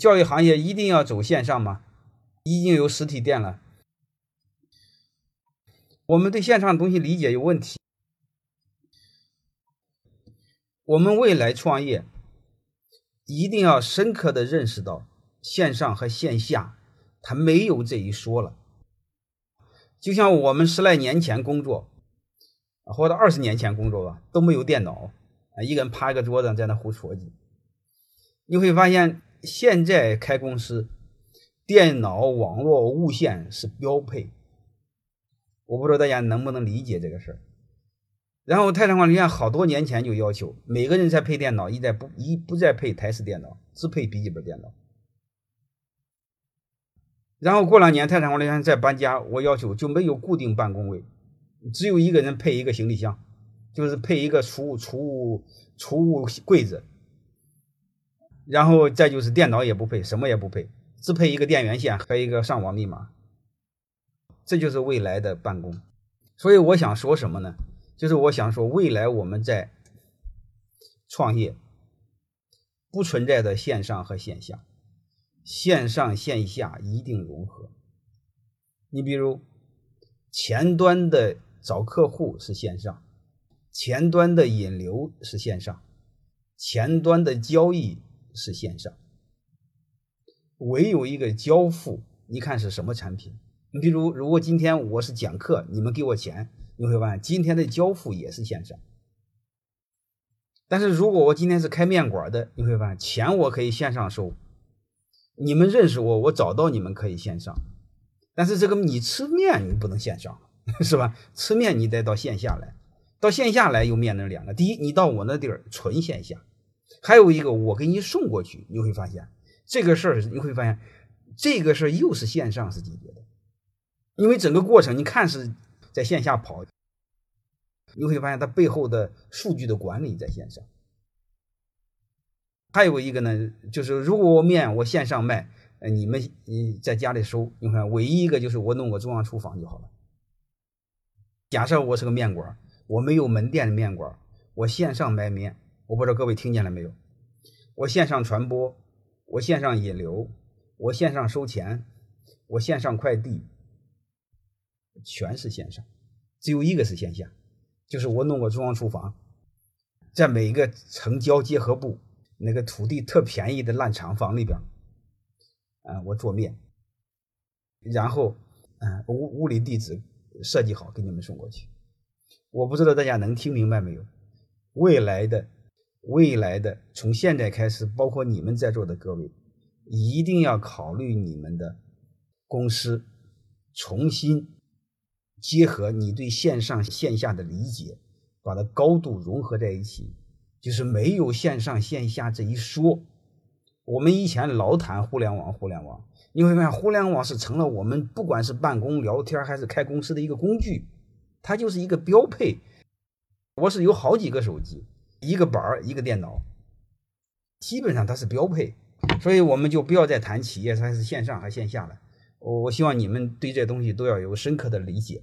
教育行业一定要走线上吗？已经有实体店了。我们对线上的东西理解有问题。我们未来创业一定要深刻的认识到，线上和线下它没有这一说了。就像我们十来年前工作，或者二十年前工作吧，都没有电脑啊，一个人趴一个桌子在那胡戳叽。你会发现，现在开公司，电脑、网络、无线是标配。我不知道大家能不能理解这个事儿。然后泰山管理院好多年前就要求每个人在配电脑，一再不一不再配台式电脑，只配笔记本电脑。然后过两年泰山管理院再搬家，我要求就没有固定办公位，只有一个人配一个行李箱，就是配一个储物储物储物柜子。然后再就是电脑也不配，什么也不配，只配一个电源线和一个上网密码。这就是未来的办公。所以我想说什么呢？就是我想说，未来我们在创业不存在的线上和线下，线上线下一定融合。你比如前端的找客户是线上，前端的引流是线上，前端的交易。是线上，唯有一个交付，你看是什么产品？你比如，如果今天我是讲课，你们给我钱，你会发现今天的交付也是线上。但是如果我今天是开面馆的，你会发现钱我可以线上收，你们认识我，我找到你们可以线上，但是这个你吃面你不能线上，是吧？吃面你得到线下来，到线下来又面临两个：第一，你到我那地儿纯线下。还有一个，我给你送过去，你会发现这个事儿，你会发现这个事儿又是线上是解决的，因为整个过程你看是在线下跑，你会发现它背后的数据的管理在线上。还有一个呢，就是如果我面我线上卖，呃，你们你在家里收，你看唯一一个就是我弄个中央厨房就好了。假设我是个面馆，我没有门店的面馆，我线上卖面。我不知道各位听见了没有？我线上传播，我线上引流，我线上收钱，我线上快递，全是线上，只有一个是线下，就是我弄个中央厨房，在每一个城郊结合部那个土地特便宜的烂厂房里边，啊，我做面，然后，嗯，物物理地址设计好给你们送过去。我不知道大家能听明白没有？未来的。未来的从现在开始，包括你们在座的各位，一定要考虑你们的公司重新结合你对线上线下的理解，把它高度融合在一起，就是没有线上线下这一说。我们以前老谈互联网，互联网，你会发现互联网是成了我们不管是办公、聊天还是开公司的一个工具，它就是一个标配。我是有好几个手机。一个板儿，一个电脑，基本上它是标配，所以我们就不要再谈企业它是线上还线下了。我我希望你们对这东西都要有深刻的理解。